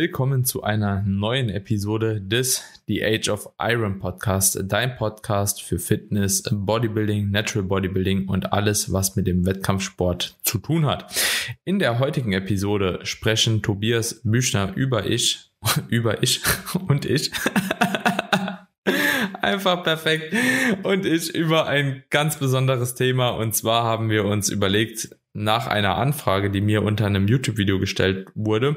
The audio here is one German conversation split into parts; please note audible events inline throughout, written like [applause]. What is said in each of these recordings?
willkommen zu einer neuen Episode des The Age of Iron Podcast, dein Podcast für Fitness, Bodybuilding, Natural Bodybuilding und alles, was mit dem Wettkampfsport zu tun hat. In der heutigen Episode sprechen Tobias Büchner über ich, [laughs] über ich [laughs] und ich. [laughs] Einfach perfekt. Und ich über ein ganz besonderes Thema. Und zwar haben wir uns überlegt, nach einer Anfrage, die mir unter einem YouTube-Video gestellt wurde,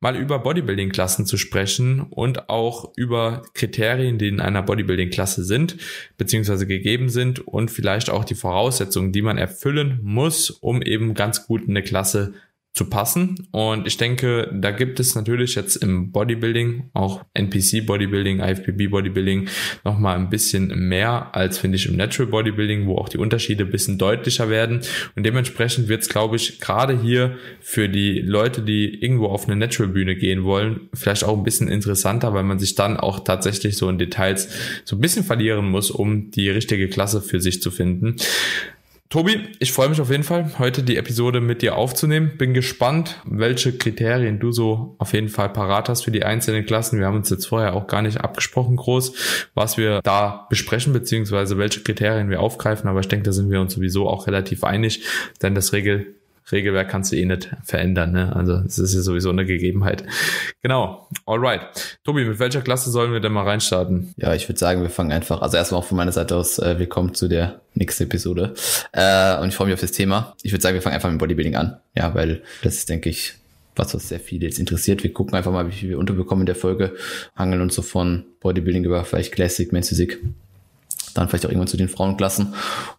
mal über Bodybuilding-Klassen zu sprechen und auch über Kriterien, die in einer Bodybuilding-Klasse sind, beziehungsweise gegeben sind und vielleicht auch die Voraussetzungen, die man erfüllen muss, um eben ganz gut eine Klasse zu passen. Und ich denke, da gibt es natürlich jetzt im Bodybuilding, auch NPC Bodybuilding, IFBB Bodybuilding, nochmal ein bisschen mehr als finde ich im Natural Bodybuilding, wo auch die Unterschiede ein bisschen deutlicher werden. Und dementsprechend wird es, glaube ich, gerade hier für die Leute, die irgendwo auf eine Natural Bühne gehen wollen, vielleicht auch ein bisschen interessanter, weil man sich dann auch tatsächlich so in Details so ein bisschen verlieren muss, um die richtige Klasse für sich zu finden. Tobi, ich freue mich auf jeden Fall, heute die Episode mit dir aufzunehmen. Bin gespannt, welche Kriterien du so auf jeden Fall parat hast für die einzelnen Klassen. Wir haben uns jetzt vorher auch gar nicht abgesprochen groß, was wir da besprechen, beziehungsweise welche Kriterien wir aufgreifen. Aber ich denke, da sind wir uns sowieso auch relativ einig, denn das Regel Regelwerk kannst du eh nicht verändern. Ne? Also es ist ja sowieso eine Gegebenheit. Genau. Alright. Tobi, mit welcher Klasse sollen wir denn mal reinstarten? Ja, ich würde sagen, wir fangen einfach, also erstmal auch von meiner Seite aus, äh, willkommen zu der nächsten Episode. Äh, und ich freue mich auf das Thema. Ich würde sagen, wir fangen einfach mit Bodybuilding an. Ja, weil das ist, denke ich, was was sehr viele jetzt interessiert. Wir gucken einfach mal, wie viel wir unterbekommen in der Folge, hangeln uns so von Bodybuilding über vielleicht Classic, Men's Physik dann vielleicht auch irgendwann zu den Frauenklassen.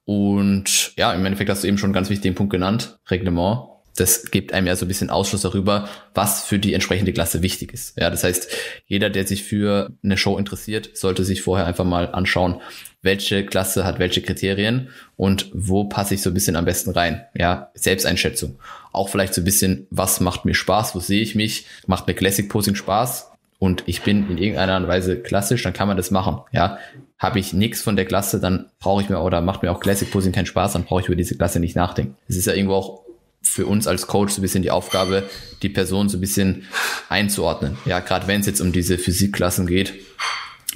Und ja, im Endeffekt hast du eben schon einen ganz wichtigen Punkt genannt, Reglement. Das gibt einem ja so ein bisschen Ausschluss darüber, was für die entsprechende Klasse wichtig ist. Ja, das heißt, jeder, der sich für eine Show interessiert, sollte sich vorher einfach mal anschauen, welche Klasse hat welche Kriterien und wo passe ich so ein bisschen am besten rein. Ja, Selbsteinschätzung. Auch vielleicht so ein bisschen, was macht mir Spaß, wo sehe ich mich, macht mir Classic Posing Spaß und ich bin in irgendeiner Weise klassisch, dann kann man das machen. Ja, habe ich nichts von der Klasse, dann brauche ich mir oder macht mir auch Classic Posing keinen Spaß, dann brauche ich über diese Klasse nicht nachdenken. Es ist ja irgendwo auch für uns als Coach so ein bisschen die Aufgabe, die Person so ein bisschen einzuordnen. Ja, gerade wenn es jetzt um diese Physikklassen geht.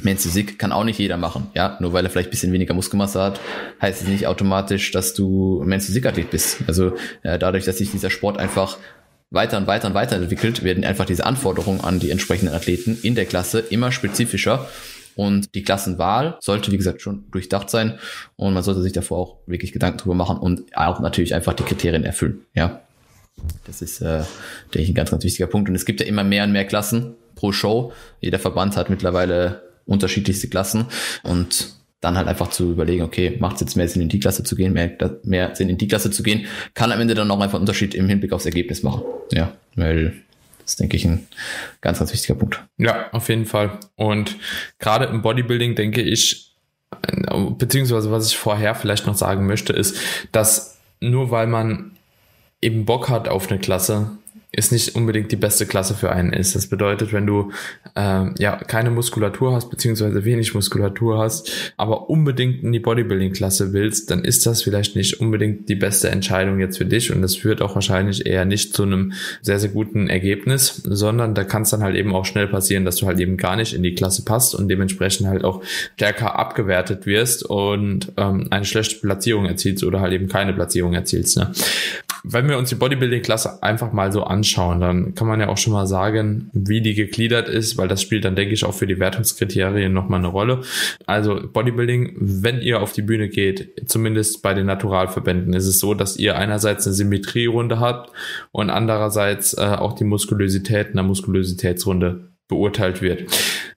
Men's Physik kann auch nicht jeder machen. Ja, nur weil er vielleicht ein bisschen weniger Muskelmasse hat, heißt es nicht automatisch, dass du Men's Physik-Athlet bist. Also äh, dadurch, dass sich dieser Sport einfach weiter und weiter und weiter entwickelt, werden einfach diese Anforderungen an die entsprechenden Athleten in der Klasse immer spezifischer und die Klassenwahl sollte, wie gesagt, schon durchdacht sein. Und man sollte sich davor auch wirklich Gedanken drüber machen und auch natürlich einfach die Kriterien erfüllen. Ja. Das ist, äh, denke ich, ein ganz, ganz wichtiger Punkt. Und es gibt ja immer mehr und mehr Klassen pro Show. Jeder Verband hat mittlerweile unterschiedlichste Klassen. Und dann halt einfach zu überlegen, okay, macht es jetzt mehr Sinn, in die Klasse zu gehen, mehr, mehr Sinn, in die Klasse zu gehen, kann am Ende dann auch einfach einen Unterschied im Hinblick aufs Ergebnis machen. Ja, weil das ist, denke ich, ein ganz, ganz wichtiger Punkt. Ja, auf jeden Fall. Und gerade im Bodybuilding denke ich, beziehungsweise was ich vorher vielleicht noch sagen möchte, ist, dass nur weil man eben Bock hat auf eine Klasse, ist nicht unbedingt die beste Klasse für einen ist. Das bedeutet, wenn du äh, ja keine Muskulatur hast, beziehungsweise wenig Muskulatur hast, aber unbedingt in die Bodybuilding-Klasse willst, dann ist das vielleicht nicht unbedingt die beste Entscheidung jetzt für dich und das führt auch wahrscheinlich eher nicht zu einem sehr, sehr guten Ergebnis, sondern da kann es dann halt eben auch schnell passieren, dass du halt eben gar nicht in die Klasse passt und dementsprechend halt auch stärker abgewertet wirst und ähm, eine schlechte Platzierung erzielst oder halt eben keine Platzierung erzielst. Ne? Wenn wir uns die Bodybuilding-Klasse einfach mal so anschauen, dann kann man ja auch schon mal sagen, wie die gegliedert ist, weil das spielt dann, denke ich, auch für die Wertungskriterien nochmal eine Rolle. Also Bodybuilding, wenn ihr auf die Bühne geht, zumindest bei den Naturalverbänden, ist es so, dass ihr einerseits eine Symmetrierunde habt und andererseits äh, auch die Muskulosität in der Muskulositätsrunde beurteilt wird.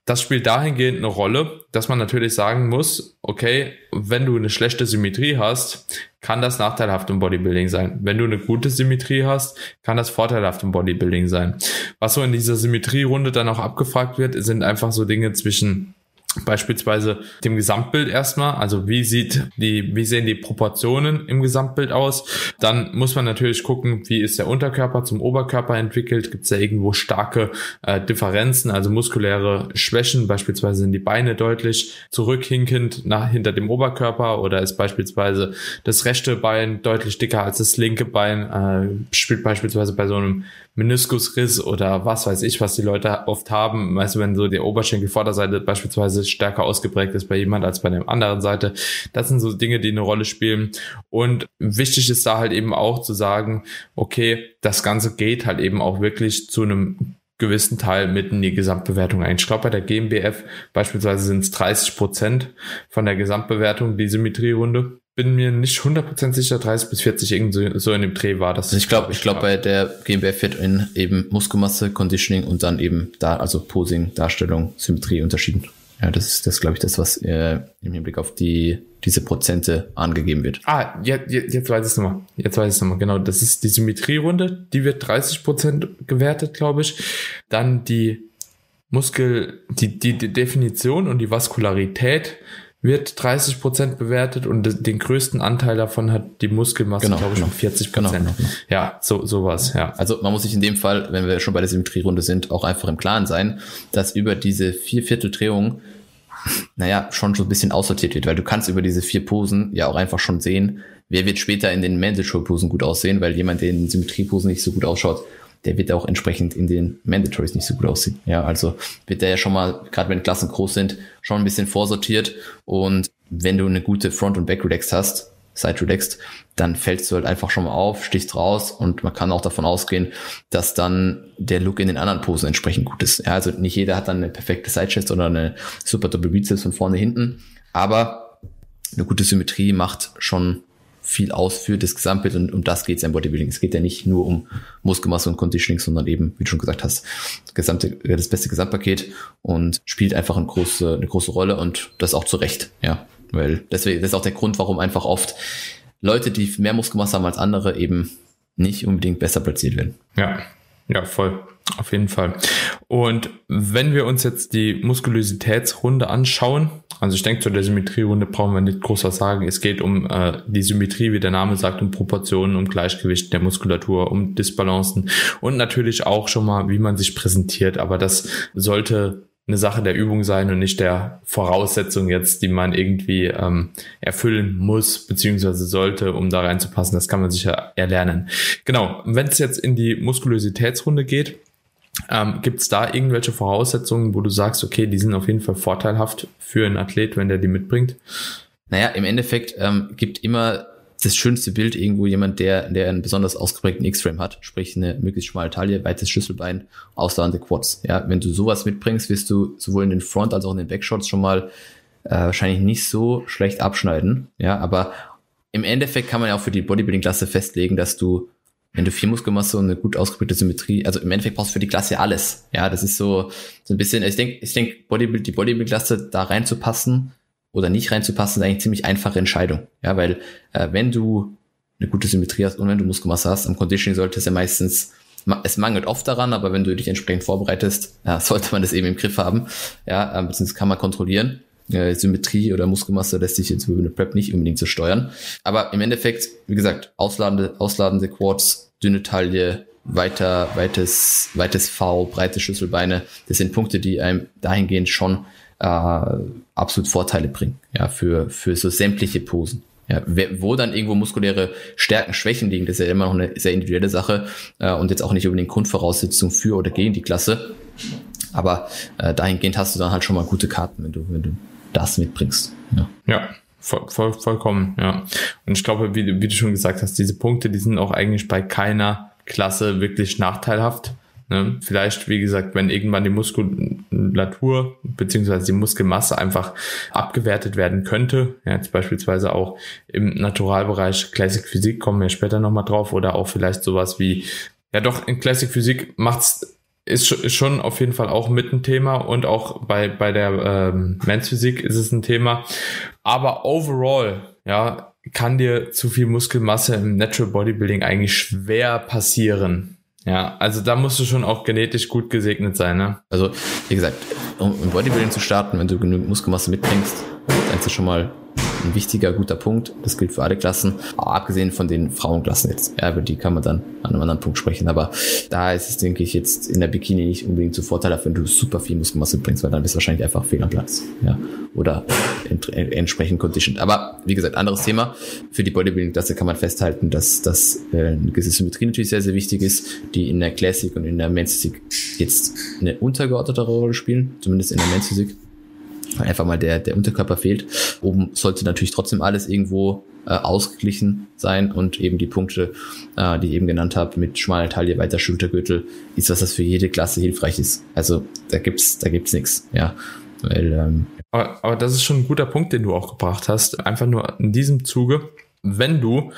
Das spielt dahingehend eine Rolle, dass man natürlich sagen muss, okay, wenn du eine schlechte Symmetrie hast, kann das nachteilhaft im Bodybuilding sein. Wenn du eine gute Symmetrie hast, kann das vorteilhaft im Bodybuilding sein. Was so in dieser Symmetrierunde dann auch abgefragt wird, sind einfach so Dinge zwischen beispielsweise dem Gesamtbild erstmal, also wie sieht die, wie sehen die Proportionen im Gesamtbild aus. Dann muss man natürlich gucken, wie ist der Unterkörper zum Oberkörper entwickelt. Gibt es da irgendwo starke äh, Differenzen, also muskuläre Schwächen, beispielsweise sind die Beine deutlich zurückhinkend nach hinter dem Oberkörper oder ist beispielsweise das rechte Bein deutlich dicker als das linke Bein, äh, spielt beispielsweise bei so einem Meniskusriss oder was weiß ich, was die Leute oft haben. Weißt du, wenn so die Oberschenkelvorderseite beispielsweise stärker ausgeprägt ist bei jemand als bei der anderen Seite. Das sind so Dinge, die eine Rolle spielen. Und wichtig ist da halt eben auch zu sagen, okay, das Ganze geht halt eben auch wirklich zu einem gewissen Teil mitten in die Gesamtbewertung ein. Ich glaube, bei der GmbF beispielsweise sind es 30 Prozent von der Gesamtbewertung, die Symmetrierunde bin mir nicht 100% sicher, 30 bis 40 irgendwie so in dem Dreh war das. Also ich glaube, ich glaube bei der GmbF wird in eben Muskelmasse, Conditioning und dann eben da, also Posing, Darstellung, Symmetrie unterschieden. Ja, das ist das, glaube ich, das, was äh, im Hinblick auf die diese Prozente angegeben wird. Ah, jetzt, jetzt weiß ich es nochmal. Jetzt weiß ich es nochmal. Genau, das ist die Symmetrierunde. Die wird 30 Prozent gewertet, glaube ich. Dann die Muskel, die, die, die Definition und die Vaskularität wird 30 Prozent bewertet und den größten Anteil davon hat die Muskelmasse, Genau, glaube ich, genau. noch 40 Prozent. Genau, genau, genau. Ja, so sowas, ja. Also man muss sich in dem Fall, wenn wir schon bei der Symmetrierunde sind, auch einfach im Klaren sein, dass über diese vier Vierteldrehungen, naja, schon so ein bisschen aussortiert wird, weil du kannst über diese vier Posen ja auch einfach schon sehen, wer wird später in den Mandatory-Posen gut aussehen, weil jemand, der in den Symmetrieposen nicht so gut ausschaut, der wird auch entsprechend in den Mandatories nicht so gut aussehen. Ja, also wird der ja schon mal, gerade wenn Klassen groß sind, schon ein bisschen vorsortiert und wenn du eine gute Front- und Back-Relaxed hast, Side relaxed, dann fällst du halt einfach schon mal auf, stichst raus und man kann auch davon ausgehen, dass dann der Look in den anderen Posen entsprechend gut ist. Ja, also nicht jeder hat dann eine perfekte Side Chest oder eine super Double Bizeps von vorne hinten, aber eine gute Symmetrie macht schon viel aus für das Gesamtbild und um das geht es im Bodybuilding. Es geht ja nicht nur um Muskelmasse und Conditioning, sondern eben, wie du schon gesagt hast, das, gesamte, das beste Gesamtpaket und spielt einfach eine große, eine große Rolle und das auch zu Recht, ja. Weil deswegen, das ist auch der Grund, warum einfach oft Leute, die mehr Muskelmasse haben als andere, eben nicht unbedingt besser platziert werden. Ja, ja, voll. Auf jeden Fall. Und wenn wir uns jetzt die Muskulositätsrunde anschauen, also ich denke, zu der Symmetrierunde brauchen wir nicht groß was sagen. Es geht um äh, die Symmetrie, wie der Name sagt, um Proportionen, um Gleichgewicht der Muskulatur, um Disbalancen und natürlich auch schon mal, wie man sich präsentiert. Aber das sollte eine Sache der Übung sein und nicht der Voraussetzung jetzt, die man irgendwie ähm, erfüllen muss beziehungsweise sollte, um da reinzupassen. Das kann man sicher erlernen. Genau, wenn es jetzt in die Muskulositätsrunde geht, ähm, Gibt es da irgendwelche Voraussetzungen, wo du sagst, okay, die sind auf jeden Fall vorteilhaft für einen Athlet, wenn der die mitbringt? Naja, im Endeffekt ähm, gibt immer das schönste Bild irgendwo jemand, der, der einen besonders ausgeprägten X-Frame hat, sprich eine möglichst schmale Taille, weites Schlüsselbein, ausladende Quads. Ja, wenn du sowas mitbringst, wirst du sowohl in den Front- als auch in den Backshots schon mal äh, wahrscheinlich nicht so schlecht abschneiden. Ja, aber im Endeffekt kann man ja auch für die Bodybuilding-Klasse festlegen, dass du wenn du viel Muskelmasse und eine gut ausgeprägte Symmetrie, also im Endeffekt brauchst du für die Klasse alles. Ja, das ist so, so ein bisschen, ich denke, ich denke, Bodybuild, die Bodybuild-Klasse da reinzupassen oder nicht reinzupassen, ist eigentlich ziemlich einfache Entscheidung. Ja, weil äh, wenn du eine gute Symmetrie hast und wenn du Muskelmasse hast, am Conditioning sollte es ja meistens, es mangelt oft daran, aber wenn du dich entsprechend vorbereitest, ja, [laughs] sollte man das eben im Griff haben. Ja, äh, beziehungsweise kann man kontrollieren. Äh, Symmetrie oder Muskelmasse lässt sich jetzt über eine Prep nicht unbedingt so steuern. Aber im Endeffekt, wie gesagt, ausladende, ausladende Quads, dünne Taille, weiter, weites, weites V, breite Schlüsselbeine. Das sind Punkte, die einem dahingehend schon äh, absolut Vorteile bringen, ja, für, für so sämtliche Posen. Ja, wo dann irgendwo muskuläre Stärken, Schwächen liegen, das ist ja immer noch eine sehr individuelle Sache äh, und jetzt auch nicht unbedingt Grundvoraussetzung für oder gegen die Klasse. Aber äh, dahingehend hast du dann halt schon mal gute Karten, wenn du, wenn du das mitbringst. Ja. ja. Voll, voll, vollkommen, ja. Und ich glaube, wie, wie du schon gesagt hast, diese Punkte, die sind auch eigentlich bei keiner Klasse wirklich nachteilhaft. Ne? Vielleicht, wie gesagt, wenn irgendwann die Muskulatur beziehungsweise die Muskelmasse einfach abgewertet werden könnte, ja, jetzt beispielsweise auch im Naturalbereich Classic Physik, kommen wir später nochmal drauf, oder auch vielleicht sowas wie, ja doch, in Classic Physik macht's ist, ist schon auf jeden Fall auch mit ein Thema und auch bei, bei der ähm, Men's ist es ein Thema. Aber overall, ja, kann dir zu viel Muskelmasse im Natural Bodybuilding eigentlich schwer passieren. Ja, also da musst du schon auch genetisch gut gesegnet sein, ne? Also, wie gesagt, um im Bodybuilding zu starten, wenn du genug Muskelmasse mitbringst, dann ist das schon mal ein wichtiger, guter Punkt. Das gilt für alle Klassen, abgesehen von den Frauenklassen jetzt. Ja, über die kann man dann an einem anderen Punkt sprechen. Aber da ist es, denke ich, jetzt in der Bikini nicht unbedingt zu vorteilhaft, wenn du super viel Muskelmasse bringst, weil dann bist du wahrscheinlich einfach fehl am Platz. Ja, oder ent entsprechend conditioned. Aber wie gesagt, anderes Thema. Für die Bodybuilding-Klasse kann man festhalten, dass, dass äh, eine gewisse Symmetrie natürlich sehr, sehr wichtig ist, die in der Classic und in der Men's Physik jetzt eine untergeordnete Rolle spielen, zumindest in der Men's Physik einfach mal der, der Unterkörper fehlt. Oben sollte natürlich trotzdem alles irgendwo äh, ausgeglichen sein und eben die Punkte, äh, die ich eben genannt habe, mit schmaler Taille, weiter Schultergürtel, ist was, das für jede Klasse hilfreich ist. Also da gibt's, da gibt's nichts, ja. Weil, ähm, aber, aber das ist schon ein guter Punkt, den du auch gebracht hast. Einfach nur in diesem Zuge, wenn du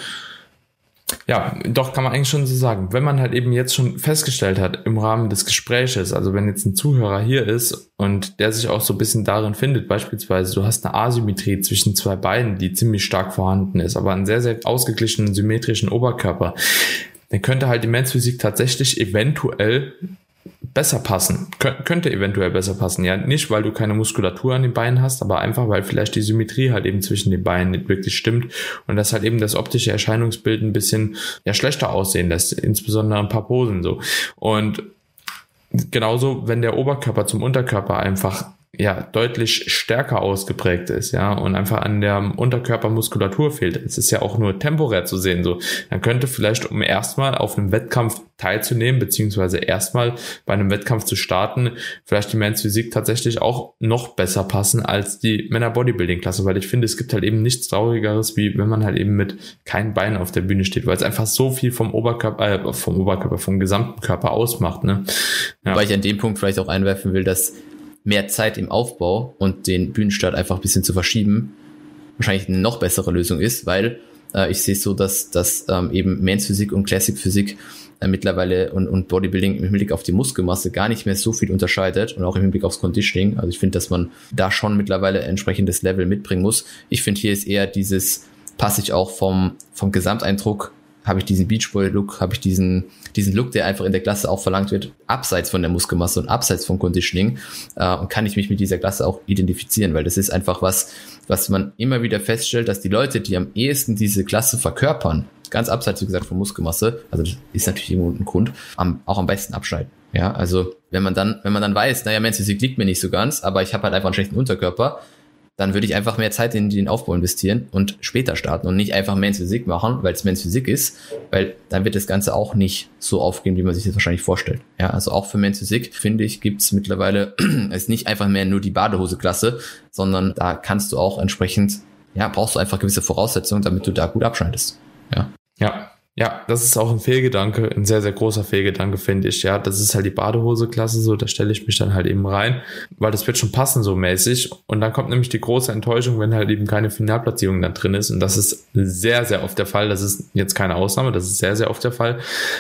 ja, doch kann man eigentlich schon so sagen. Wenn man halt eben jetzt schon festgestellt hat im Rahmen des Gespräches, also wenn jetzt ein Zuhörer hier ist und der sich auch so ein bisschen darin findet, beispielsweise du hast eine Asymmetrie zwischen zwei Beinen, die ziemlich stark vorhanden ist, aber einen sehr, sehr ausgeglichenen symmetrischen Oberkörper, dann könnte halt die Mensphysik tatsächlich eventuell besser passen. Kön könnte eventuell besser passen. Ja, nicht, weil du keine Muskulatur an den Beinen hast, aber einfach, weil vielleicht die Symmetrie halt eben zwischen den Beinen nicht wirklich stimmt und das halt eben das optische Erscheinungsbild ein bisschen ja schlechter aussehen lässt, insbesondere ein paar Posen so. Und genauso, wenn der Oberkörper zum Unterkörper einfach ja deutlich stärker ausgeprägt ist, ja, und einfach an der Unterkörpermuskulatur fehlt. Es ist ja auch nur temporär zu sehen, so. Dann könnte vielleicht, um erstmal auf einem Wettkampf teilzunehmen, beziehungsweise erstmal bei einem Wettkampf zu starten, vielleicht die Men's Physik tatsächlich auch noch besser passen als die Männer Bodybuilding Klasse, weil ich finde, es gibt halt eben nichts traurigeres, wie wenn man halt eben mit keinen Beinen auf der Bühne steht, weil es einfach so viel vom Oberkörper, äh, vom Oberkörper, vom gesamten Körper ausmacht, ne. Ja. Weil ich an dem Punkt vielleicht auch einwerfen will, dass mehr Zeit im Aufbau und den Bühnenstart einfach ein bisschen zu verschieben, wahrscheinlich eine noch bessere Lösung ist, weil äh, ich sehe so, dass, dass ähm, eben Men's Physik und Classic Physik äh, mittlerweile und, und Bodybuilding im Hinblick auf die Muskelmasse gar nicht mehr so viel unterscheidet und auch im Hinblick aufs Conditioning. Also ich finde, dass man da schon mittlerweile entsprechendes Level mitbringen muss. Ich finde, hier ist eher dieses, passe ich auch vom, vom Gesamteindruck habe ich diesen Beachboy-Look, habe ich diesen, diesen Look, der einfach in der Klasse auch verlangt wird, abseits von der Muskelmasse und abseits vom Conditioning äh, und kann ich mich mit dieser Klasse auch identifizieren, weil das ist einfach was, was man immer wieder feststellt, dass die Leute, die am ehesten diese Klasse verkörpern, ganz abseits, wie gesagt, von Muskelmasse, also das ist natürlich irgendwo ein Grund, am, auch am besten abschneiden. Ja, also wenn man dann, wenn man dann weiß, naja, Mensch, Physik liegt mir nicht so ganz, aber ich habe halt einfach einen schlechten Unterkörper, dann würde ich einfach mehr Zeit in den Aufbau investieren und später starten und nicht einfach Men's Physik machen, weil es Men's Physik ist, weil dann wird das Ganze auch nicht so aufgehen, wie man sich das wahrscheinlich vorstellt. Ja, also auch für Men's Physik, finde ich, gibt's mittlerweile, [clears throat] ist nicht einfach mehr nur die Badehose-Klasse, sondern da kannst du auch entsprechend, ja, brauchst du einfach gewisse Voraussetzungen, damit du da gut abschneidest. Ja. Ja, ja, das ist auch ein Fehlgedanke, ein sehr, sehr großer Fehlgedanke, finde ich. Ja, das ist halt die Badehose-Klasse so, da stelle ich mich dann halt eben rein, weil das wird schon passen so mäßig. Und dann kommt nämlich die große Enttäuschung, wenn halt eben keine Finalplatzierung dann drin ist. Und das ist sehr, sehr oft der Fall. Das ist jetzt keine Ausnahme, das ist sehr, sehr oft der Fall.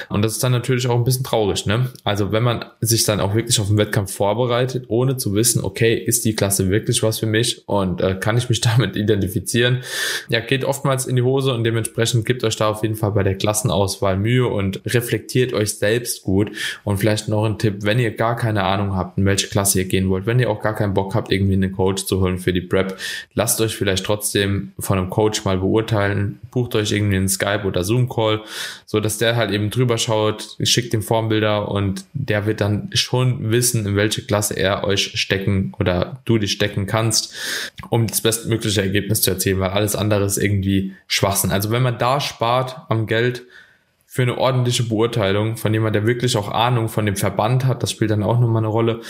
Und das ist dann natürlich auch ein bisschen traurig, ne? Also wenn man sich dann auch wirklich auf den Wettkampf vorbereitet, ohne zu wissen, okay, ist die Klasse wirklich was für mich und äh, kann ich mich [laughs] damit identifizieren? Ja, geht oftmals in die Hose und dementsprechend gibt euch da auf jeden Fall bei der Klasse Klassenauswahl Mühe und reflektiert euch selbst gut. Und vielleicht noch ein Tipp, wenn ihr gar keine Ahnung habt, in welche Klasse ihr gehen wollt, wenn ihr auch gar keinen Bock habt, irgendwie einen Coach zu holen für die Prep, lasst euch vielleicht trotzdem von einem Coach mal beurteilen, bucht euch irgendwie einen Skype oder Zoom Call, so dass der halt eben drüber schaut, schickt den Formbilder und der wird dann schon wissen, in welche Klasse er euch stecken oder du dich stecken kannst, um das bestmögliche Ergebnis zu erzielen, weil alles andere ist irgendwie Schwachsinn. Also wenn man da spart am Geld, für eine ordentliche Beurteilung von jemand, der wirklich auch Ahnung von dem Verband hat, das spielt dann auch nochmal eine Rolle,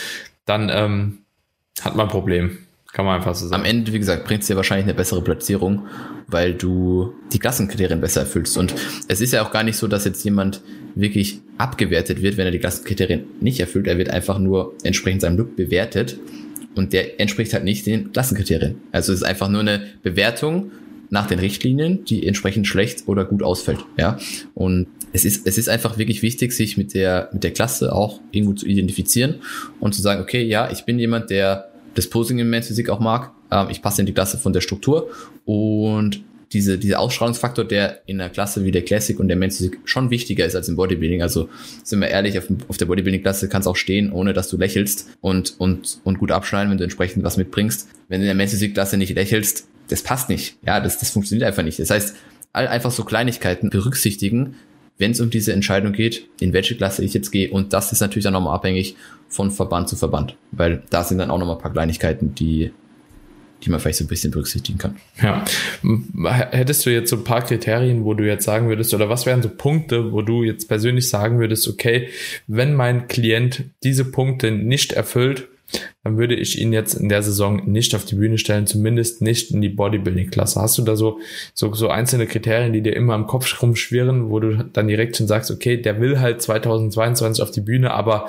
dann ähm, hat man ein Problem. Kann man einfach so sagen. Am Ende, wie gesagt, bringt es dir wahrscheinlich eine bessere Platzierung, weil du die Klassenkriterien besser erfüllst. Und es ist ja auch gar nicht so, dass jetzt jemand wirklich abgewertet wird, wenn er die Klassenkriterien nicht erfüllt. Er wird einfach nur entsprechend seinem Look bewertet und der entspricht halt nicht den Klassenkriterien. Also es ist einfach nur eine Bewertung nach den Richtlinien, die entsprechend schlecht oder gut ausfällt. Ja, und es ist, es ist einfach wirklich wichtig, sich mit der, mit der Klasse auch irgendwo zu identifizieren und zu sagen, okay, ja, ich bin jemand, der das Posing in Physik auch mag. Ähm, ich passe in die Klasse von der Struktur und diese, dieser Ausstrahlungsfaktor, der in einer Klasse wie der Classic und der Men's Physik schon wichtiger ist als im Bodybuilding. Also sind wir ehrlich, auf, auf der Bodybuilding-Klasse kannst auch stehen, ohne dass du lächelst und, und, und gut abschneiden, wenn du entsprechend was mitbringst. Wenn du in der Men's Physik-Klasse nicht lächelst, das passt nicht. Ja, das, das funktioniert einfach nicht. Das heißt, all einfach so Kleinigkeiten berücksichtigen, wenn es um diese Entscheidung geht, in welche Klasse ich jetzt gehe. Und das ist natürlich dann nochmal abhängig von Verband zu Verband, weil da sind dann auch nochmal ein paar Kleinigkeiten, die die man vielleicht so ein bisschen berücksichtigen kann. Ja. Hättest du jetzt so ein paar Kriterien, wo du jetzt sagen würdest, oder was wären so Punkte, wo du jetzt persönlich sagen würdest, okay, wenn mein Klient diese Punkte nicht erfüllt, dann würde ich ihn jetzt in der Saison nicht auf die Bühne stellen, zumindest nicht in die Bodybuilding-Klasse. Hast du da so, so, so einzelne Kriterien, die dir immer im Kopf rumschwirren, wo du dann direkt schon sagst, okay, der will halt 2022 auf die Bühne, aber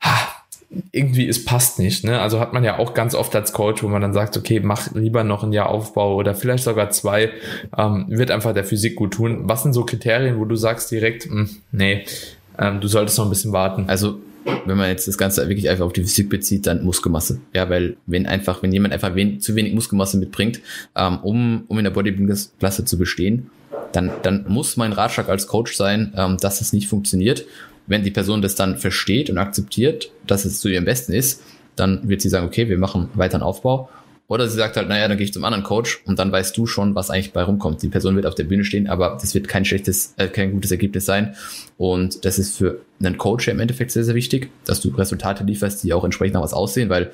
ha, irgendwie es passt nicht. Ne? Also hat man ja auch ganz oft als Coach, wo man dann sagt, okay, mach lieber noch ein Jahr Aufbau oder vielleicht sogar zwei, ähm, wird einfach der Physik gut tun. Was sind so Kriterien, wo du sagst direkt, mh, hm, nee, ähm, du solltest noch ein bisschen warten? Also wenn man jetzt das Ganze wirklich einfach auf die Physik bezieht, dann Muskelmasse. Ja, weil wenn einfach, wenn jemand einfach wen, zu wenig Muskelmasse mitbringt, ähm, um, um in der Bodybuilding-Klasse zu bestehen, dann, dann muss mein Ratschlag als Coach sein, ähm, dass es nicht funktioniert. Wenn die Person das dann versteht und akzeptiert, dass es zu ihrem Besten ist, dann wird sie sagen, okay, wir machen weiter einen Aufbau oder sie sagt halt, naja, dann gehe ich zum anderen Coach und dann weißt du schon, was eigentlich bei rumkommt. Die Person wird auf der Bühne stehen, aber das wird kein schlechtes, äh, kein gutes Ergebnis sein. Und das ist für einen Coach im Endeffekt sehr, sehr wichtig, dass du Resultate lieferst, die auch entsprechend nach was aussehen, weil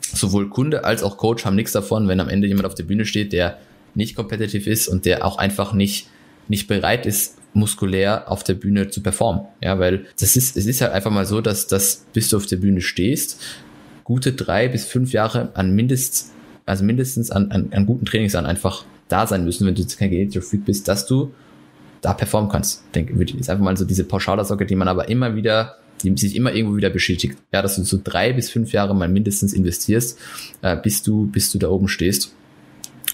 sowohl Kunde als auch Coach haben nichts davon, wenn am Ende jemand auf der Bühne steht, der nicht kompetitiv ist und der auch einfach nicht, nicht bereit ist, muskulär auf der Bühne zu performen. Ja, weil das ist, es ist halt einfach mal so, dass, dass bis du auf der Bühne stehst, gute drei bis fünf Jahre an mindest, also mindestens an, an, an guten Trainings an einfach da sein müssen, wenn du jetzt kein Genetic Freak bist, dass du da performen kannst. Ich denke, ist einfach mal so diese Pauschalaussage, die man aber immer wieder, die sich immer irgendwo wieder bestätigt. Ja, dass du so drei bis fünf Jahre mal mindestens investierst, äh, bis du, bis du da oben stehst.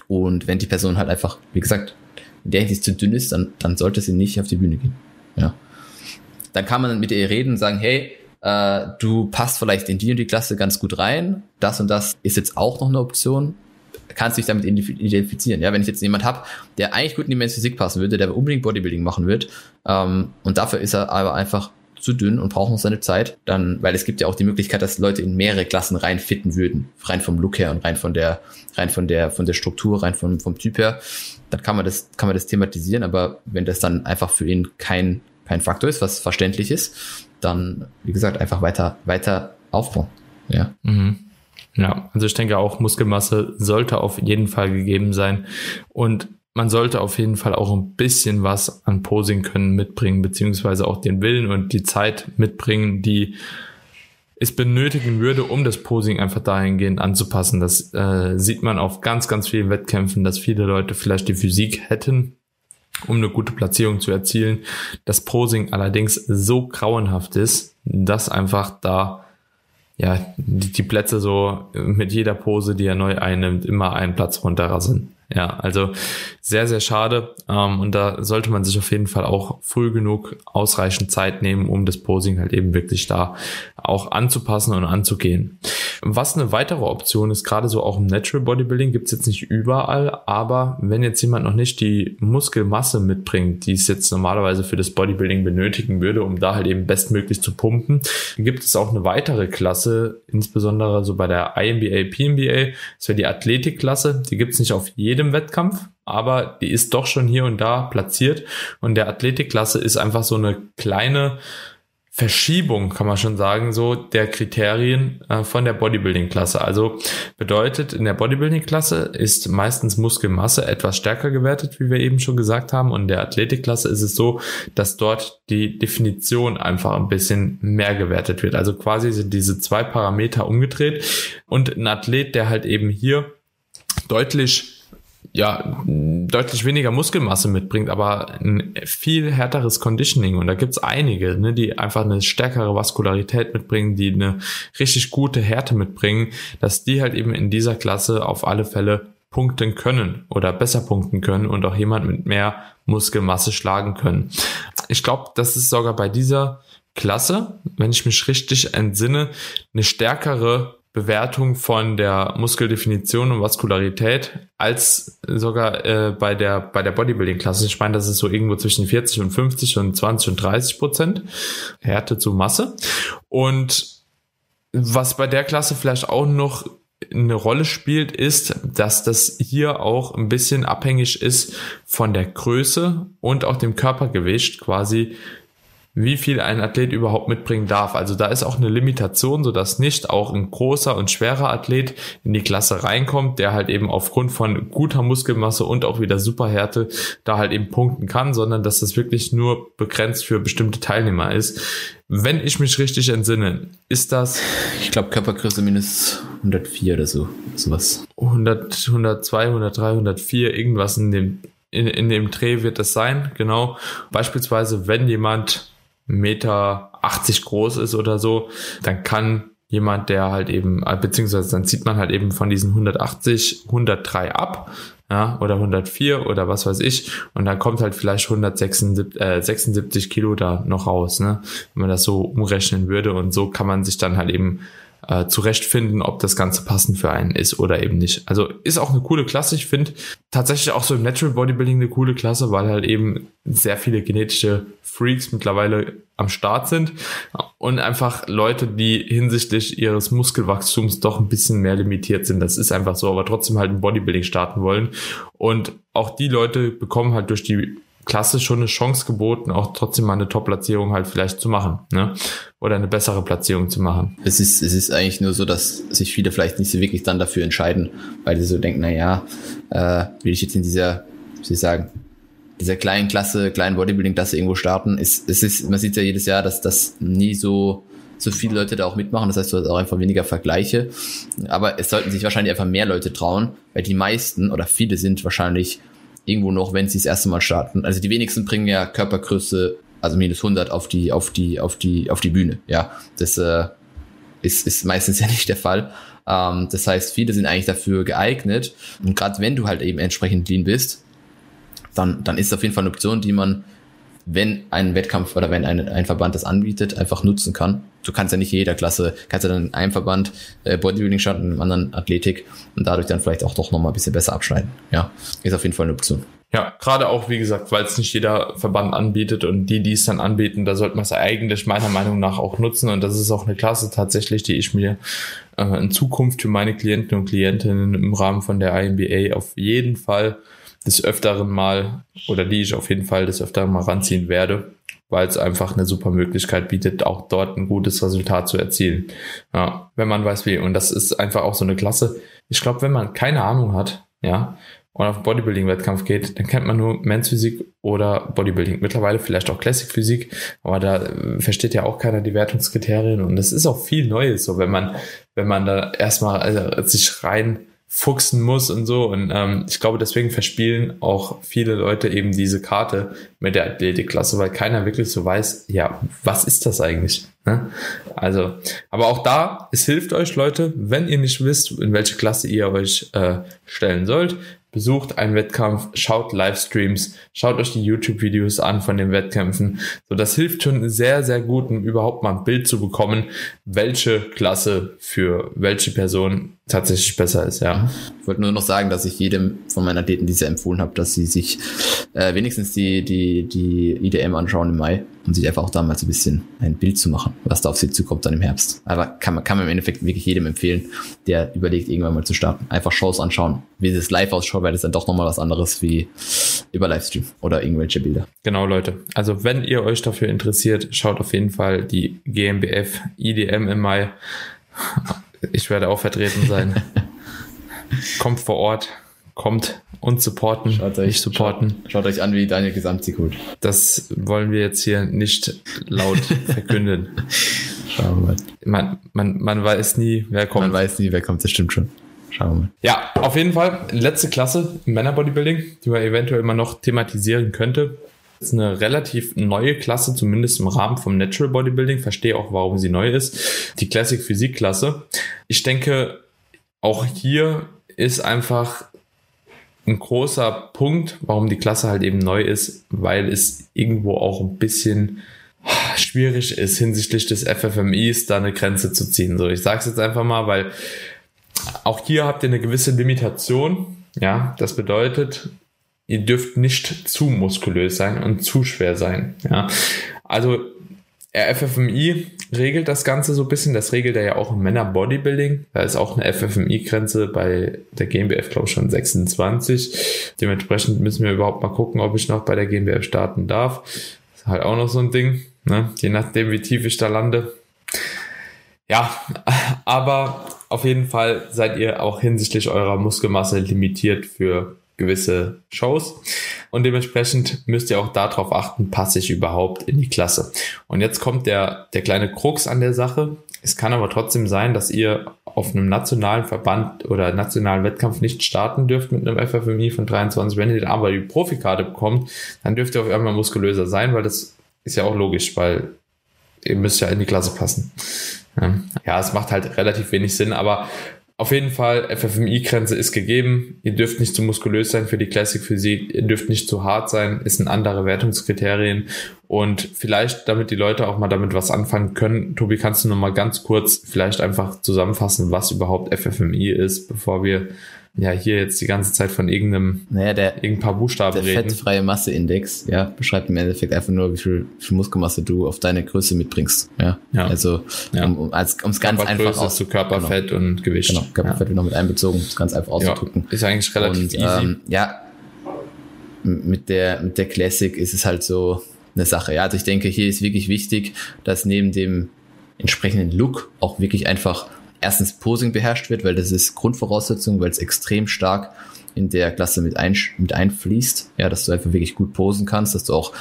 Und wenn die Person halt einfach, wie gesagt, in der Hinsicht zu dünn ist, dann, dann sollte sie nicht auf die Bühne gehen. Ja. Dann kann man mit ihr reden und sagen, hey, äh, du passt vielleicht in die und die Klasse ganz gut rein, das und das ist jetzt auch noch eine Option, kannst dich damit identifizieren. Ja, wenn ich jetzt jemand habe, der eigentlich gut in die Men's Physik passen würde, der unbedingt Bodybuilding machen wird, ähm, und dafür ist er aber einfach zu dünn und braucht noch seine Zeit, dann, weil es gibt ja auch die Möglichkeit, dass Leute in mehrere Klassen reinfitten würden, rein vom Look her und rein von der, rein von der, von der Struktur, rein vom, vom Typ her, dann kann man das, kann man das thematisieren, aber wenn das dann einfach für ihn kein, kein Faktor ist, was verständlich ist, dann, wie gesagt, einfach weiter, weiter aufbauen. Ja. Mhm. Ja, also ich denke auch, Muskelmasse sollte auf jeden Fall gegeben sein. Und man sollte auf jeden Fall auch ein bisschen was an Posing können mitbringen, beziehungsweise auch den Willen und die Zeit mitbringen, die es benötigen würde, um das Posing einfach dahingehend anzupassen. Das äh, sieht man auf ganz, ganz vielen Wettkämpfen, dass viele Leute vielleicht die Physik hätten, um eine gute Platzierung zu erzielen. Das Posing allerdings so grauenhaft ist, dass einfach da ja die, die Plätze so mit jeder Pose, die er neu einnimmt, immer einen Platz runter sind. Ja, also sehr, sehr schade. Ähm, und da sollte man sich auf jeden Fall auch früh genug ausreichend Zeit nehmen, um das Posing halt eben wirklich da auch anzupassen und anzugehen. Was eine weitere Option ist, gerade so auch im Natural Bodybuilding, gibt's jetzt nicht überall, aber wenn jetzt jemand noch nicht die Muskelmasse mitbringt, die es jetzt normalerweise für das Bodybuilding benötigen würde, um da halt eben bestmöglich zu pumpen, gibt es auch eine weitere Klasse, insbesondere so bei der IMBA, PMBA, das wäre die Athletikklasse, die gibt's nicht auf jedem Wettkampf, aber die ist doch schon hier und da platziert. Und der Athletikklasse ist einfach so eine kleine Verschiebung, kann man schon sagen, so der Kriterien äh, von der Bodybuilding-Klasse. Also bedeutet, in der Bodybuilding-Klasse ist meistens Muskelmasse etwas stärker gewertet, wie wir eben schon gesagt haben. Und in der Athletik-Klasse ist es so, dass dort die Definition einfach ein bisschen mehr gewertet wird. Also quasi sind diese zwei Parameter umgedreht. Und ein Athlet, der halt eben hier deutlich ja, deutlich weniger Muskelmasse mitbringt, aber ein viel härteres Conditioning. Und da gibt's einige, ne, die einfach eine stärkere Vaskularität mitbringen, die eine richtig gute Härte mitbringen, dass die halt eben in dieser Klasse auf alle Fälle punkten können oder besser punkten können und auch jemand mit mehr Muskelmasse schlagen können. Ich glaube, das ist sogar bei dieser Klasse, wenn ich mich richtig entsinne, eine stärkere Bewertung von der Muskeldefinition und Vaskularität als sogar äh, bei der bei der Bodybuilding-Klasse. Ich meine, das ist so irgendwo zwischen 40 und 50 und 20 und 30 Prozent Härte zu Masse. Und was bei der Klasse vielleicht auch noch eine Rolle spielt, ist, dass das hier auch ein bisschen abhängig ist von der Größe und auch dem Körpergewicht quasi, wie viel ein Athlet überhaupt mitbringen darf. Also da ist auch eine Limitation, so dass nicht auch ein großer und schwerer Athlet in die Klasse reinkommt, der halt eben aufgrund von guter Muskelmasse und auch wieder Superhärte da halt eben punkten kann, sondern dass das wirklich nur begrenzt für bestimmte Teilnehmer ist. Wenn ich mich richtig entsinne, ist das. Ich glaube Körpergröße minus 104 oder so, sowas. 100, 102, 103, 104, irgendwas in dem in, in dem Dreh wird es sein, genau. Beispielsweise, wenn jemand Meter 80 groß ist oder so, dann kann jemand, der halt eben, äh, beziehungsweise dann zieht man halt eben von diesen 180 103 ab, ja, oder 104 oder was weiß ich, und dann kommt halt vielleicht 176 äh, 76 Kilo da noch raus, ne, wenn man das so umrechnen würde und so kann man sich dann halt eben äh, zurechtfinden, ob das Ganze passend für einen ist oder eben nicht. Also ist auch eine coole Klasse. Ich finde tatsächlich auch so im Natural Bodybuilding eine coole Klasse, weil halt eben sehr viele genetische Freaks mittlerweile am Start sind und einfach Leute, die hinsichtlich ihres Muskelwachstums doch ein bisschen mehr limitiert sind. Das ist einfach so, aber trotzdem halt ein Bodybuilding starten wollen. Und auch die Leute bekommen halt durch die Klasse schon eine Chance geboten, auch trotzdem mal eine Top-Platzierung halt vielleicht zu machen, ne? Oder eine bessere Platzierung zu machen. Es ist, es ist eigentlich nur so, dass sich viele vielleicht nicht so wirklich dann dafür entscheiden, weil sie so denken, na ja, äh, will ich jetzt in dieser, wie soll ich sagen, dieser kleinen Klasse, kleinen Bodybuilding-Klasse irgendwo starten, ist, es ist, man sieht ja jedes Jahr, dass das nie so, so viele Leute da auch mitmachen. Das heißt, du hast auch einfach weniger Vergleiche. Aber es sollten sich wahrscheinlich einfach mehr Leute trauen, weil die meisten oder viele sind wahrscheinlich irgendwo noch, wenn sie das erste Mal starten. Also die wenigsten bringen ja Körpergröße, also minus 100 auf die, auf die, auf die, auf die Bühne. Ja, das äh, ist, ist meistens [laughs] ja nicht der Fall. Ähm, das heißt, viele sind eigentlich dafür geeignet. Und gerade wenn du halt eben entsprechend lean bist, dann, dann ist auf jeden Fall eine Option, die man wenn ein Wettkampf oder wenn ein, ein Verband das anbietet, einfach nutzen kann. Du kannst ja nicht jeder Klasse, kannst ja dann in einem Verband äh, Bodybuilding starten, in einem anderen Athletik und dadurch dann vielleicht auch doch nochmal ein bisschen besser abschneiden. Ja, ist auf jeden Fall eine Option. Ja, gerade auch, wie gesagt, weil es nicht jeder Verband anbietet und die, die es dann anbieten, da sollte man es eigentlich meiner Meinung nach auch nutzen und das ist auch eine Klasse tatsächlich, die ich mir äh, in Zukunft für meine Klienten und Klientinnen im Rahmen von der IMBA auf jeden Fall des Öfteren mal oder die ich auf jeden Fall des Öfteren mal ranziehen werde, weil es einfach eine super Möglichkeit bietet, auch dort ein gutes Resultat zu erzielen. Ja, wenn man weiß wie. Und das ist einfach auch so eine Klasse. Ich glaube, wenn man keine Ahnung hat, ja, und auf Bodybuilding-Wettkampf geht, dann kennt man nur Men's Physik oder Bodybuilding. Mittlerweile vielleicht auch Classic Physik, aber da äh, versteht ja auch keiner die Wertungskriterien und es ist auch viel Neues, so wenn man, wenn man da erstmal also, sich rein fuchsen muss und so. Und ähm, ich glaube, deswegen verspielen auch viele Leute eben diese Karte mit der Athletikklasse, weil keiner wirklich so weiß, ja, was ist das eigentlich? Ne? Also, aber auch da, es hilft euch, Leute, wenn ihr nicht wisst, in welche Klasse ihr euch äh, stellen sollt, besucht einen Wettkampf, schaut Livestreams, schaut euch die YouTube-Videos an von den Wettkämpfen. So, das hilft schon sehr, sehr gut, um überhaupt mal ein Bild zu bekommen, welche Klasse für welche Person tatsächlich besser ist, ja. Ich wollte nur noch sagen, dass ich jedem von meinen Athleten diese empfohlen habe, dass sie sich äh, wenigstens die, die, die IDM anschauen im Mai um sich einfach auch damals ein bisschen ein Bild zu machen, was da auf sie zukommt dann im Herbst. Aber kann man, kann man im Endeffekt wirklich jedem empfehlen, der überlegt, irgendwann mal zu starten. Einfach Shows anschauen, wie es live ausschaut, weil das dann doch nochmal was anderes wie über Livestream oder irgendwelche Bilder. Genau, Leute. Also wenn ihr euch dafür interessiert, schaut auf jeden Fall die GmbF IDM im Mai. Ich werde auch vertreten sein. [laughs] Kommt vor Ort kommt und supporten, schaut euch, nicht supporten. Schaut, schaut euch an, wie Daniel Gesamtsieg holt. Das wollen wir jetzt hier nicht laut [laughs] verkünden. Schauen wir mal. Man, man, man weiß nie, wer kommt. Man weiß nie, wer kommt, das stimmt schon. Schauen wir mal. Ja, auf jeden Fall letzte Klasse im Männerbodybuilding, die man eventuell mal noch thematisieren könnte. Ist eine relativ neue Klasse, zumindest im Rahmen vom Natural Bodybuilding. Verstehe auch, warum sie neu ist. Die Classic Physik Klasse. Ich denke, auch hier ist einfach ein großer Punkt, warum die Klasse halt eben neu ist, weil es irgendwo auch ein bisschen schwierig ist hinsichtlich des FFMIs da eine Grenze zu ziehen. So, ich sage es jetzt einfach mal, weil auch hier habt ihr eine gewisse Limitation. Ja, das bedeutet, ihr dürft nicht zu muskulös sein und zu schwer sein. Ja, also FFMI regelt das Ganze so ein bisschen. Das regelt er ja auch im Männer Bodybuilding. Da ist auch eine FFMI-Grenze bei der GmbF, glaube ich, schon 26. Dementsprechend müssen wir überhaupt mal gucken, ob ich noch bei der GmbF starten darf. Ist halt auch noch so ein Ding. Ne? Je nachdem, wie tief ich da lande. Ja, aber auf jeden Fall seid ihr auch hinsichtlich eurer Muskelmasse limitiert für gewisse Shows und dementsprechend müsst ihr auch darauf achten, passe ich überhaupt in die Klasse. Und jetzt kommt der, der kleine Krux an der Sache. Es kann aber trotzdem sein, dass ihr auf einem nationalen Verband oder nationalen Wettkampf nicht starten dürft mit einem FFMI von 23. Wenn ihr aber die Profikarte bekommt, dann dürft ihr auf einmal muskulöser sein, weil das ist ja auch logisch, weil ihr müsst ja in die Klasse passen. Ja, es macht halt relativ wenig Sinn, aber auf jeden Fall, FFMI-Grenze ist gegeben. Ihr dürft nicht zu muskulös sein für die Classic Physik. Ihr dürft nicht zu hart sein. Es sind andere Wertungskriterien. Und vielleicht, damit die Leute auch mal damit was anfangen können, Tobi, kannst du noch mal ganz kurz vielleicht einfach zusammenfassen, was überhaupt FFMI ist, bevor wir ja hier jetzt die ganze Zeit von irgendeinem naja, der, irgendein paar Buchstaben der reden. Der fettfreie Masseindex, ja, beschreibt im Endeffekt einfach nur, wie viel, wie viel Muskelmasse du auf deine Größe mitbringst. Ja. ja. Also ja. um es um, ganz einfach aus zu Körperfett genau. und Gewicht. Genau, Körperfett ja. wird noch mit einbezogen, um es ganz einfach auszudrücken. Ja, ist eigentlich relativ und, easy. Ähm, ja, mit der, mit der Classic ist es halt so eine Sache. Ja, also ich denke, hier ist wirklich wichtig, dass neben dem entsprechenden Look auch wirklich einfach erstens Posing beherrscht wird, weil das ist Grundvoraussetzung, weil es extrem stark in der Klasse mit, ein, mit einfließt. Ja, dass du einfach wirklich gut posen kannst, dass du auch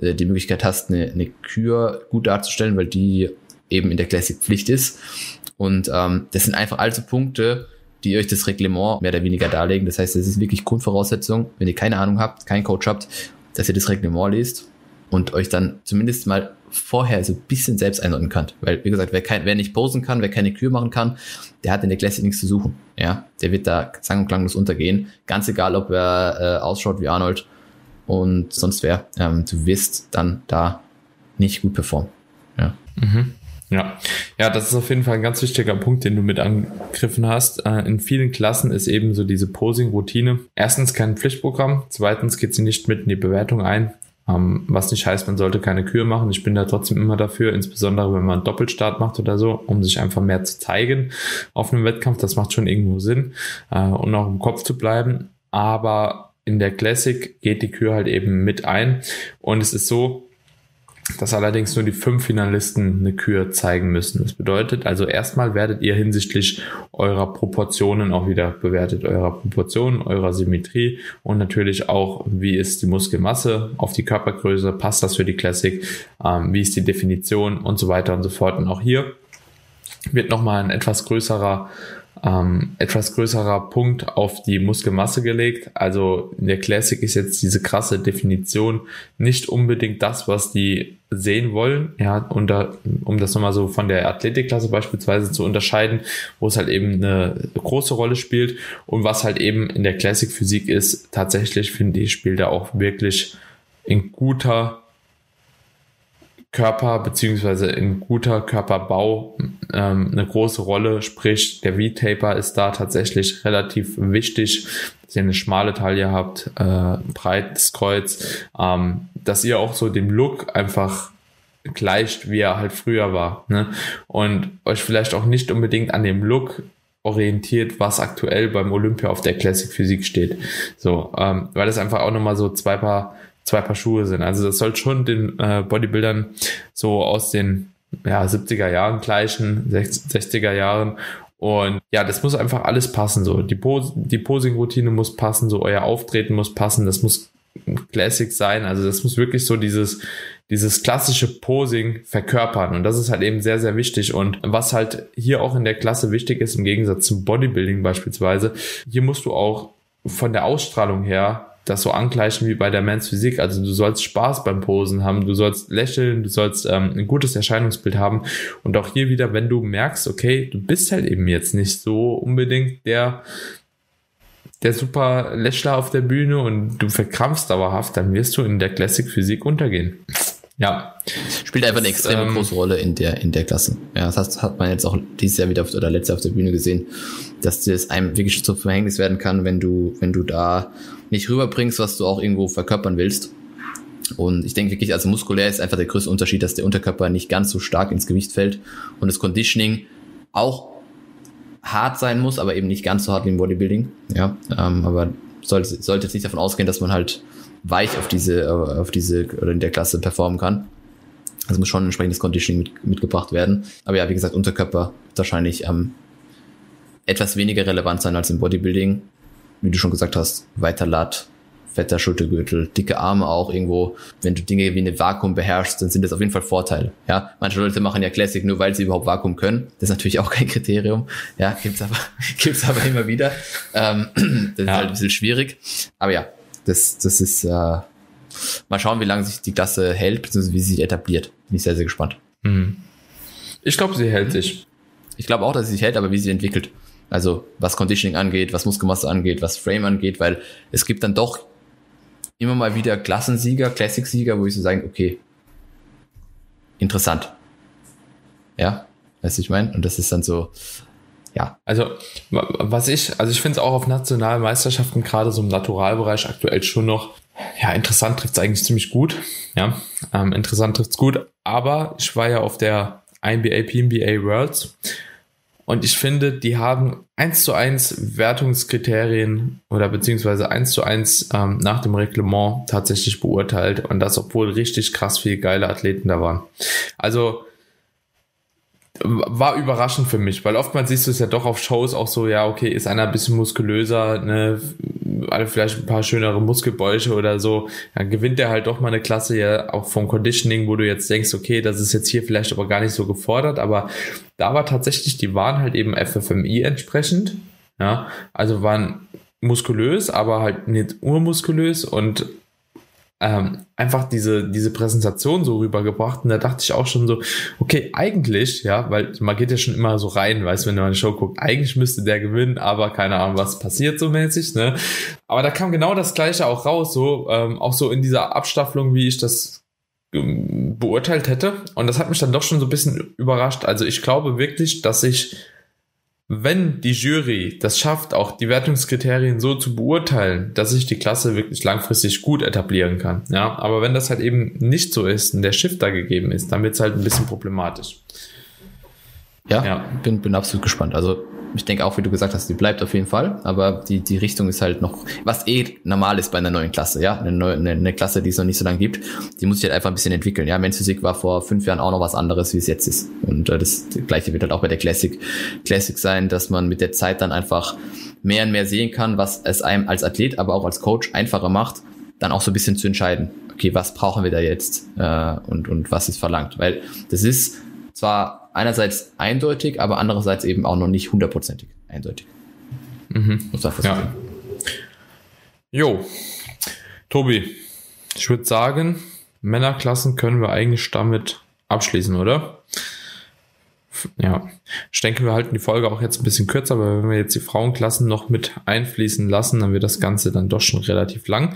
äh, die Möglichkeit hast, eine, eine Kür gut darzustellen, weil die eben in der Classic Pflicht ist. Und ähm, das sind einfach also Punkte, die euch das Reglement mehr oder weniger darlegen. Das heißt, es ist wirklich Grundvoraussetzung, wenn ihr keine Ahnung habt, keinen Coach habt, dass ihr das Reglement liest und euch dann zumindest mal vorher so ein bisschen selbst einordnen könnt. Weil, wie gesagt, wer, kein, wer nicht posen kann, wer keine Kür machen kann, der hat in der Classic nichts zu suchen. Ja, der wird da sang- und klanglos untergehen. Ganz egal, ob er äh, ausschaut wie Arnold und sonst wer. Ähm, du wirst dann da nicht gut performen. Ja. Mhm. Ja, ja, das ist auf jeden Fall ein ganz wichtiger Punkt, den du mit angegriffen hast. Äh, in vielen Klassen ist eben so diese Posing-Routine. Erstens kein Pflichtprogramm, zweitens geht sie nicht mit in die Bewertung ein. Ähm, was nicht heißt, man sollte keine Kür machen. Ich bin da trotzdem immer dafür, insbesondere wenn man einen Doppelstart macht oder so, um sich einfach mehr zu zeigen auf einem Wettkampf. Das macht schon irgendwo Sinn äh, und auch im Kopf zu bleiben. Aber in der Classic geht die Kür halt eben mit ein. Und es ist so, dass allerdings nur die fünf Finalisten eine Kür zeigen müssen. Das bedeutet also erstmal werdet ihr hinsichtlich eurer Proportionen auch wieder bewertet, eurer Proportionen, eurer Symmetrie und natürlich auch, wie ist die Muskelmasse auf die Körpergröße, passt das für die Classic, ähm, wie ist die Definition und so weiter und so fort. Und auch hier wird nochmal ein etwas größerer ähm, etwas größerer Punkt auf die Muskelmasse gelegt. Also in der Classic ist jetzt diese krasse Definition nicht unbedingt das, was die sehen wollen. Ja, und da, um das nochmal so von der Athletikklasse beispielsweise zu unterscheiden, wo es halt eben eine große Rolle spielt und was halt eben in der Classic Physik ist, tatsächlich finde ich, spielt er auch wirklich in guter Körper beziehungsweise in guter Körperbau ähm, eine große Rolle. Sprich, der V-Taper ist da tatsächlich relativ wichtig, dass ihr eine schmale Taille habt, äh, breites Kreuz, ähm, dass ihr auch so dem Look einfach gleicht, wie er halt früher war. Ne? Und euch vielleicht auch nicht unbedingt an dem Look orientiert, was aktuell beim Olympia auf der Classic Physik steht. So, ähm, weil es einfach auch nochmal so zwei paar zwei Paar Schuhe sind. Also das soll schon den äh, Bodybuildern so aus den ja, 70er Jahren gleichen, 60er Jahren. Und ja, das muss einfach alles passen. So, die, Pos die Posing-Routine muss passen, so euer Auftreten muss passen, das muss Classic sein. Also das muss wirklich so dieses, dieses klassische Posing verkörpern. Und das ist halt eben sehr, sehr wichtig. Und was halt hier auch in der Klasse wichtig ist, im Gegensatz zum Bodybuilding beispielsweise, hier musst du auch von der Ausstrahlung her das so angleichen wie bei der Mans Physik. Also du sollst Spaß beim Posen haben, du sollst lächeln, du sollst ähm, ein gutes Erscheinungsbild haben. Und auch hier wieder, wenn du merkst, okay, du bist halt eben jetzt nicht so unbedingt der der super Lächler auf der Bühne und du verkrampfst dauerhaft, dann wirst du in der Classic Physik untergehen. Ja. Spielt einfach eine extrem ähm, große Rolle in der, in der Klasse. Ja, das hat man jetzt auch dieses Jahr wieder auf, oder letztes Jahr auf der Bühne gesehen, dass das einem wirklich zum Verhängnis werden kann, wenn du, wenn du da nicht rüberbringst, was du auch irgendwo verkörpern willst. Und ich denke wirklich, also muskulär ist einfach der größte Unterschied, dass der Unterkörper nicht ganz so stark ins Gewicht fällt und das Conditioning auch hart sein muss, aber eben nicht ganz so hart wie im Bodybuilding. Ja, ähm, aber sollte, sollte jetzt nicht davon ausgehen, dass man halt weich auf diese, äh, auf diese oder in der Klasse performen kann. Also muss schon ein entsprechendes Conditioning mit, mitgebracht werden. Aber ja, wie gesagt, Unterkörper wahrscheinlich ähm, etwas weniger relevant sein als im Bodybuilding. Wie du schon gesagt hast, weiter Lat, fetter Schultergürtel, dicke Arme auch irgendwo. Wenn du Dinge wie eine Vakuum beherrschst, dann sind das auf jeden Fall Vorteile. Ja, manche Leute machen ja Classic nur, weil sie überhaupt Vakuum können. Das ist natürlich auch kein Kriterium. Ja, gibt's aber, [laughs] gibt's aber immer wieder. Ähm, [clears throat] das ja. ist halt ein bisschen schwierig. Aber ja, das, das ist, äh, mal schauen, wie lange sich die Klasse hält, beziehungsweise wie sie sich etabliert. Bin ich sehr, sehr gespannt. Mhm. Ich glaube, sie hält sich. Ich glaube auch, dass sie sich hält, aber wie sie entwickelt. Also was Conditioning angeht, was Muskelmasse angeht, was Frame angeht, weil es gibt dann doch immer mal wieder Klassensieger, Classic-Sieger, wo ich so sagen, okay, interessant. Ja, weißt du, ich meine? Und das ist dann so, ja. Also, was ich, also ich finde es auch auf nationalen Meisterschaften, gerade so im Naturalbereich aktuell schon noch, ja, interessant trifft es eigentlich ziemlich gut. Ja, ähm, interessant trifft es gut. Aber ich war ja auf der INBA, PNBA Worlds und ich finde, die haben eins zu eins Wertungskriterien oder beziehungsweise eins zu eins ähm, nach dem Reglement tatsächlich beurteilt und das, obwohl richtig krass viele geile Athleten da waren. Also war überraschend für mich, weil oftmals siehst du es ja doch auf Shows auch so, ja, okay, ist einer ein bisschen muskulöser, ne, alle vielleicht ein paar schönere Muskelbäuche oder so, dann gewinnt er halt doch mal eine Klasse ja auch vom Conditioning, wo du jetzt denkst, okay, das ist jetzt hier vielleicht aber gar nicht so gefordert, aber da war tatsächlich, die waren halt eben FFMI entsprechend, ja, also waren muskulös, aber halt nicht urmuskulös und ähm, einfach diese, diese Präsentation so rübergebracht. Und da dachte ich auch schon so, okay, eigentlich, ja, weil man geht ja schon immer so rein, weißt wenn du eine Show guckt, eigentlich müsste der gewinnen, aber keine Ahnung, was passiert so mäßig, ne? Aber da kam genau das Gleiche auch raus, so, ähm, auch so in dieser Abstaffelung, wie ich das beurteilt hätte. Und das hat mich dann doch schon so ein bisschen überrascht. Also ich glaube wirklich, dass ich wenn die Jury das schafft, auch die Wertungskriterien so zu beurteilen, dass sich die Klasse wirklich langfristig gut etablieren kann. Ja, aber wenn das halt eben nicht so ist und der Shift da gegeben ist, dann wird es halt ein bisschen problematisch. Ja, ja, Bin, bin absolut gespannt. Also ich denke auch, wie du gesagt hast, die bleibt auf jeden Fall, aber die, die Richtung ist halt noch, was eh normal ist bei einer neuen Klasse, ja, eine, neue, eine, eine Klasse, die es noch nicht so lange gibt, die muss sich halt einfach ein bisschen entwickeln, ja, Men's Physik war vor fünf Jahren auch noch was anderes, wie es jetzt ist. Und äh, das gleiche wird halt auch bei der Classic, Classic sein, dass man mit der Zeit dann einfach mehr und mehr sehen kann, was es einem als Athlet, aber auch als Coach einfacher macht, dann auch so ein bisschen zu entscheiden, okay, was brauchen wir da jetzt äh, und, und was ist verlangt, weil das ist zwar einerseits eindeutig, aber andererseits eben auch noch nicht hundertprozentig eindeutig. Mhm. Ja. Jo, Tobi, ich würde sagen, Männerklassen können wir eigentlich damit abschließen, oder? ja, ich denke, wir halten die Folge auch jetzt ein bisschen kürzer, aber wenn wir jetzt die Frauenklassen noch mit einfließen lassen, dann wird das Ganze dann doch schon relativ lang.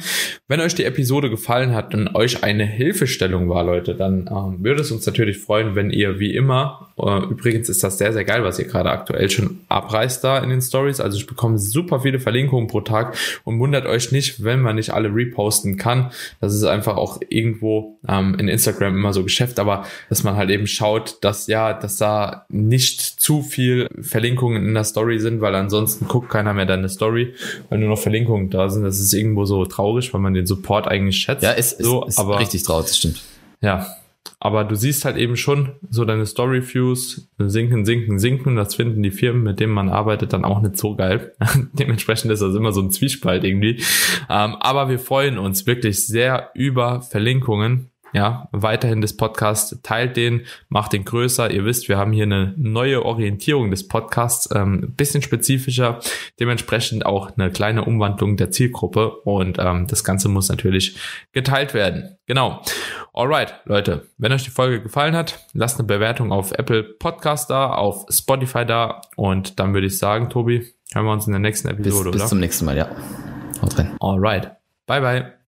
Wenn euch die Episode gefallen hat und euch eine Hilfestellung war, Leute, dann ähm, würde es uns natürlich freuen, wenn ihr wie immer, äh, übrigens ist das sehr, sehr geil, was ihr gerade aktuell schon abreißt da in den Stories. Also ich bekomme super viele Verlinkungen pro Tag und wundert euch nicht, wenn man nicht alle reposten kann. Das ist einfach auch irgendwo ähm, in Instagram immer so Geschäft, aber dass man halt eben schaut, dass ja, dass da nicht zu viel Verlinkungen in der Story sind, weil ansonsten guckt keiner mehr deine Story, weil nur noch Verlinkungen da sind. Das ist irgendwo so traurig, weil man den Support eigentlich schätzt. Ja, ist, so, ist, aber, richtig traurig, das stimmt. Ja, aber du siehst halt eben schon so deine Story-Views sinken, sinken, sinken. Das finden die Firmen, mit denen man arbeitet, dann auch nicht so geil. [laughs] Dementsprechend ist das immer so ein Zwiespalt irgendwie. Ähm, aber wir freuen uns wirklich sehr über Verlinkungen ja, weiterhin das Podcast, teilt den, macht den größer. Ihr wisst, wir haben hier eine neue Orientierung des Podcasts, ähm, bisschen spezifischer, dementsprechend auch eine kleine Umwandlung der Zielgruppe und ähm, das Ganze muss natürlich geteilt werden. Genau. Alright, Leute, wenn euch die Folge gefallen hat, lasst eine Bewertung auf Apple Podcast da, auf Spotify da und dann würde ich sagen, Tobi, hören wir uns in der nächsten Episode, bis, bis oder? zum nächsten Mal, ja. Haut rein. Alright. Bye, bye.